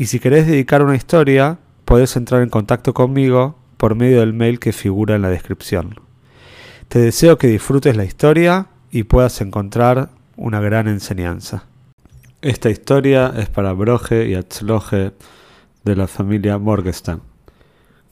y si querés dedicar una historia, podés entrar en contacto conmigo por medio del mail que figura en la descripción. Te deseo que disfrutes la historia y puedas encontrar una gran enseñanza. Esta historia es para Broje y Atzloje de la familia Morgenstern.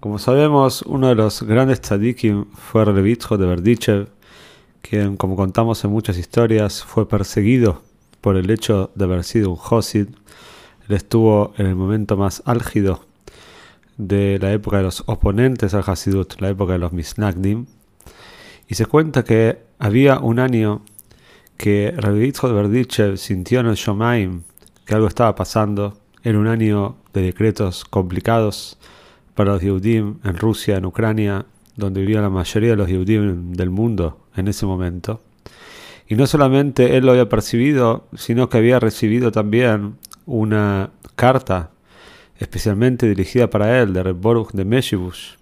Como sabemos, uno de los grandes tzadikim fue Revitjo de Berdichev, quien, como contamos en muchas historias, fue perseguido por el hecho de haber sido un Josid. Él estuvo en el momento más álgido de la época de los oponentes al Hasidut, la época de los Misnagdim. Y se cuenta que había un año que Rabbi de Berdichev sintió en el Shomaim que algo estaba pasando. Era un año de decretos complicados para los Yehudim en Rusia, en Ucrania, donde vivía la mayoría de los Yehudim del mundo en ese momento. Y no solamente él lo había percibido, sino que había recibido también una carta especialmente dirigida para él de Reb Boruch de Meshibush,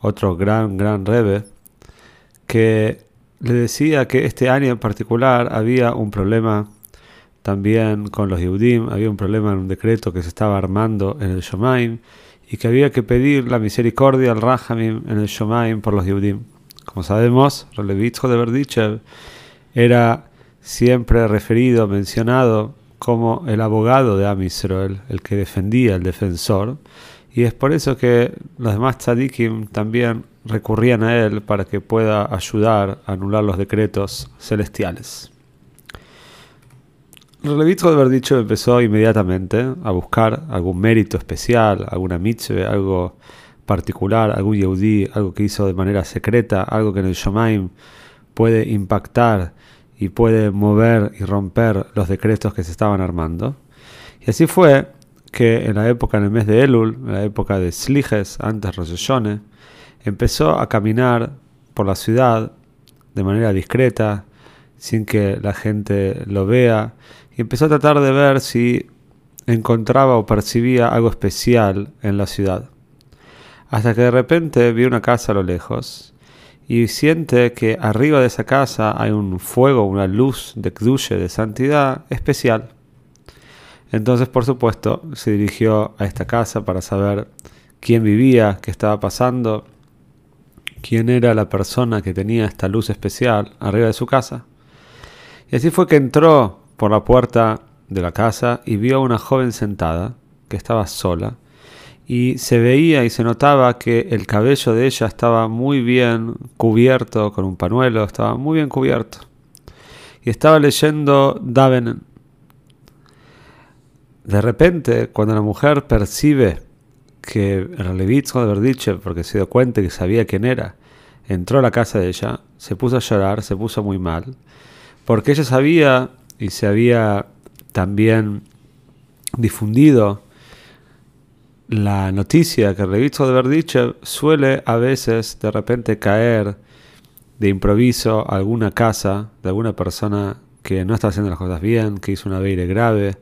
otro gran, gran Rebe, que le decía que este año en particular había un problema también con los Yehudim, había un problema en un decreto que se estaba armando en el Shomaim y que había que pedir la misericordia al Rahamim en el Shomaim por los Yehudim. Como sabemos, Relevitjo de Berdichev era siempre referido, mencionado como el abogado de Am el que defendía, el defensor, y es por eso que los demás tzadikim también recurrían a él para que pueda ayudar a anular los decretos celestiales. Relevitjo de haber empezó inmediatamente a buscar algún mérito especial, alguna mitzvah, algo particular, algún yehudí, algo que hizo de manera secreta, algo que en el Shomaim puede impactar y puede mover y romper los decretos que se estaban armando. Y así fue que en la época, en el mes de Elul, en la época de Sliges, antes Rosh empezó a caminar por la ciudad de manera discreta, sin que la gente lo vea, y empezó a tratar de ver si encontraba o percibía algo especial en la ciudad. Hasta que de repente vio una casa a lo lejos y siente que arriba de esa casa hay un fuego, una luz de Kdushe, de santidad especial. Entonces, por supuesto, se dirigió a esta casa para saber quién vivía, qué estaba pasando, quién era la persona que tenía esta luz especial arriba de su casa. Y así fue que entró por la puerta de la casa y vio a una joven sentada que estaba sola y se veía y se notaba que el cabello de ella estaba muy bien cubierto con un panuelo, estaba muy bien cubierto. Y estaba leyendo Davenen. De repente, cuando la mujer percibe que el Levitzo de Verdiche, porque se dio cuenta que sabía quién era, entró a la casa de ella, se puso a llorar, se puso muy mal, porque ella sabía y se había también difundido la noticia que el de Verdichev suele a veces de repente caer de improviso a alguna casa de alguna persona que no está haciendo las cosas bien, que hizo una veire grave,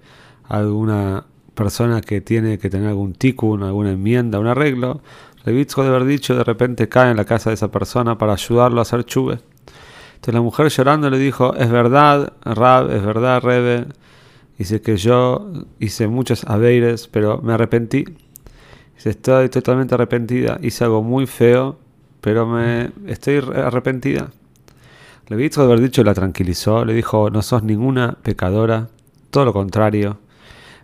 alguna persona que tiene que tener algún tikkun, alguna enmienda, un arreglo, Revitzo de Verdicho de repente cae en la casa de esa persona para ayudarlo a hacer chuve. Entonces la mujer llorando le dijo, es verdad, Rab, es verdad, Rebe, dice que yo hice muchos aveires, pero me arrepentí, estoy totalmente arrepentida, hice algo muy feo, pero me estoy arrepentida. Le de haber dicho la tranquilizó, le dijo, no sos ninguna pecadora, todo lo contrario.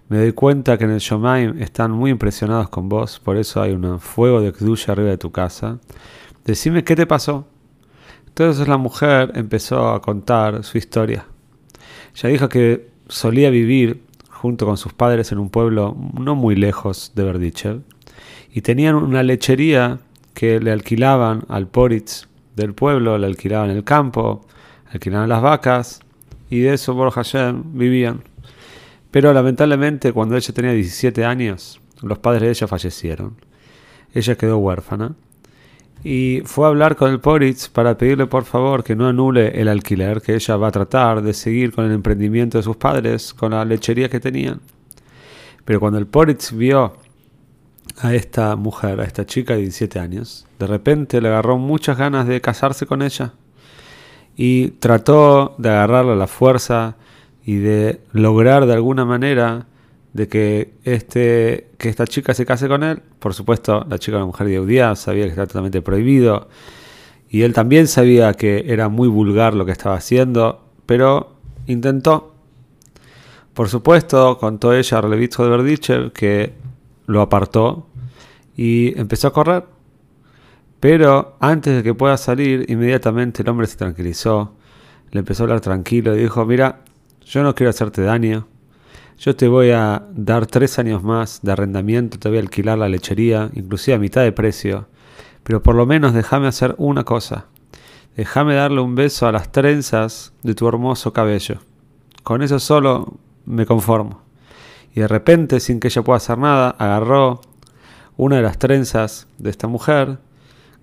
Me doy cuenta que en el Shomaim están muy impresionados con vos, por eso hay un fuego de Kdusha arriba de tu casa. Decime qué te pasó. Entonces la mujer empezó a contar su historia. Ella dijo que solía vivir junto con sus padres en un pueblo no muy lejos de Berdichev y tenían una lechería que le alquilaban al Poritz del pueblo, le alquilaban el campo, alquilaban las vacas y de eso por Hashem vivían. Pero lamentablemente cuando ella tenía 17 años, los padres de ella fallecieron. Ella quedó huérfana y fue a hablar con el Poritz para pedirle por favor que no anule el alquiler, que ella va a tratar de seguir con el emprendimiento de sus padres, con la lechería que tenían. Pero cuando el Poritz vio a esta mujer, a esta chica de 17 años, de repente le agarró muchas ganas de casarse con ella y trató de agarrarla a la fuerza y de lograr de alguna manera de que, este, que esta chica se case con él. Por supuesto, la chica una mujer de judía, sabía que estaba totalmente prohibido. Y él también sabía que era muy vulgar lo que estaba haciendo, pero intentó. Por supuesto, contó ella a Relevitzo de Berdichev que lo apartó y empezó a correr. Pero antes de que pueda salir, inmediatamente el hombre se tranquilizó, le empezó a hablar tranquilo y dijo, mira, yo no quiero hacerte daño, yo te voy a dar tres años más de arrendamiento, te voy a alquilar la lechería, inclusive a mitad de precio, pero por lo menos déjame hacer una cosa, déjame darle un beso a las trenzas de tu hermoso cabello. Con eso solo me conformo. Y de repente, sin que ella pueda hacer nada, agarró una de las trenzas de esta mujer,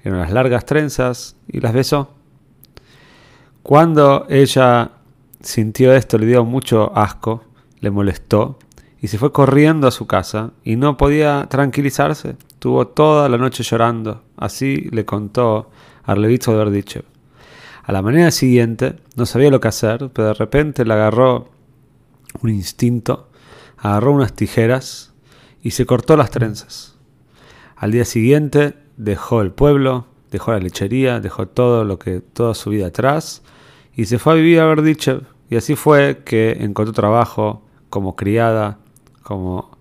que eran las largas trenzas, y las besó. Cuando ella sintió esto, le dio mucho asco, le molestó, y se fue corriendo a su casa, y no podía tranquilizarse. Tuvo toda la noche llorando. Así le contó Arlevitzo de Verdichev. A la mañana siguiente no sabía lo que hacer, pero de repente le agarró un instinto, agarró unas tijeras y se cortó las trenzas. Al día siguiente dejó el pueblo, dejó la lechería, dejó todo lo que toda su vida atrás y se fue a vivir a Verdichev. Y así fue que encontró trabajo como criada, como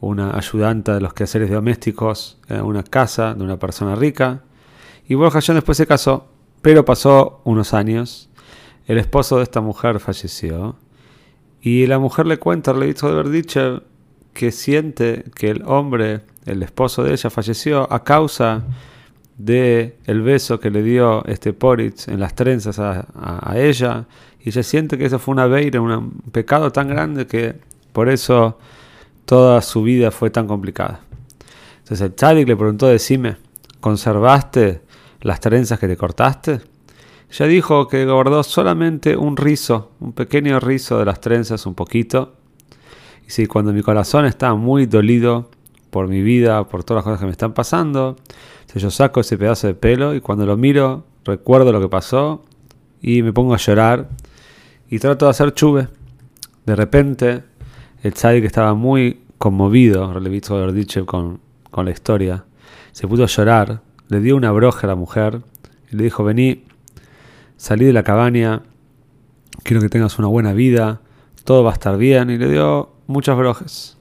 una ayudante de los quehaceres domésticos en una casa de una persona rica. Y Borja después se casó, pero pasó unos años. El esposo de esta mujer falleció. Y la mujer le cuenta al de Verdichev que siente que el hombre el esposo de ella falleció a causa de el beso que le dio este Poritz en las trenzas a, ella y ella siente que eso fue una veira, un pecado tan grande que por eso toda su vida fue tan complicada. Entonces el tzadik le preguntó, decime, ¿conservaste las trenzas que te cortaste? Ella dijo que guardó solamente un rizo, un pequeño rizo de las trenzas, un poquito. Y si cuando mi corazón estaba muy dolido, por mi vida, por todas las cosas que me están pasando. Entonces yo saco ese pedazo de pelo y cuando lo miro recuerdo lo que pasó y me pongo a llorar y trato de hacer chuve. De repente el que estaba muy conmovido, Relevitzo Gordichev, con, con la historia, se puso a llorar, le dio una broja a la mujer y le dijo, vení, salí de la cabaña, quiero que tengas una buena vida, todo va a estar bien, y le dio muchas brojes.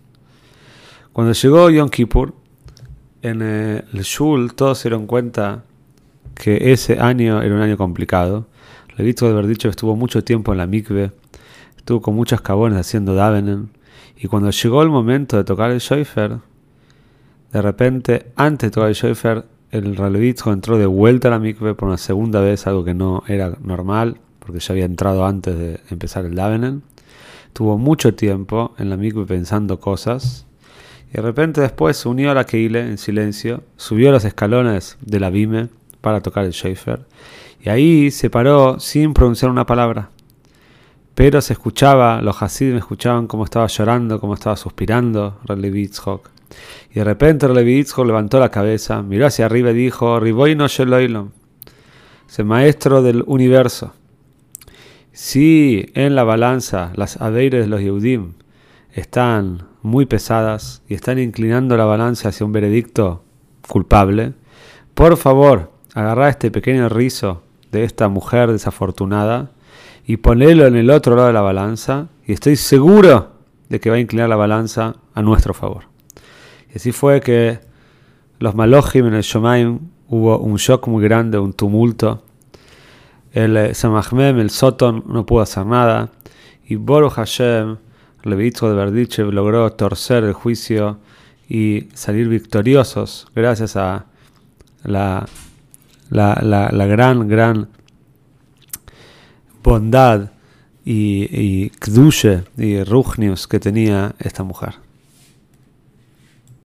Cuando llegó Yom Kippur, en el Shul todos se dieron cuenta que ese año era un año complicado. Le visto de haber dicho que estuvo mucho tiempo en la mikve, estuvo con muchos cabones haciendo davenen, y cuando llegó el momento de tocar el shofar, de repente, antes de tocar el shofar, el Ralevitzo entró de vuelta a la mikve por una segunda vez, algo que no era normal, porque ya había entrado antes de empezar el davenen. Tuvo mucho tiempo en la mikve pensando cosas, y de repente después se unió a la Keile en silencio, subió los escalones de la Bime para tocar el Schaefer, y ahí se paró sin pronunciar una palabra. Pero se escuchaba, los Hasidim escuchaban cómo estaba llorando, cómo estaba suspirando Relevitzhok. Y de repente Relevitzhok levantó la cabeza, miró hacia arriba y dijo, Riboino Sheloilom, ese maestro del universo. Si en la balanza las adeires de los Yehudim están muy pesadas y están inclinando la balanza hacia un veredicto culpable, por favor, agarrá este pequeño rizo de esta mujer desafortunada y ponelo en el otro lado de la balanza y estoy seguro de que va a inclinar la balanza a nuestro favor. Y así fue que los Malojim en el Shomaim hubo un shock muy grande, un tumulto. El Samachmem, el Soton, no pudo hacer nada. Y Boruch Hashem, Levitro de Berdichev logró torcer el juicio y salir victoriosos gracias a la, la, gran, gran bondad y, y y Ruchnius que tenía esta mujer.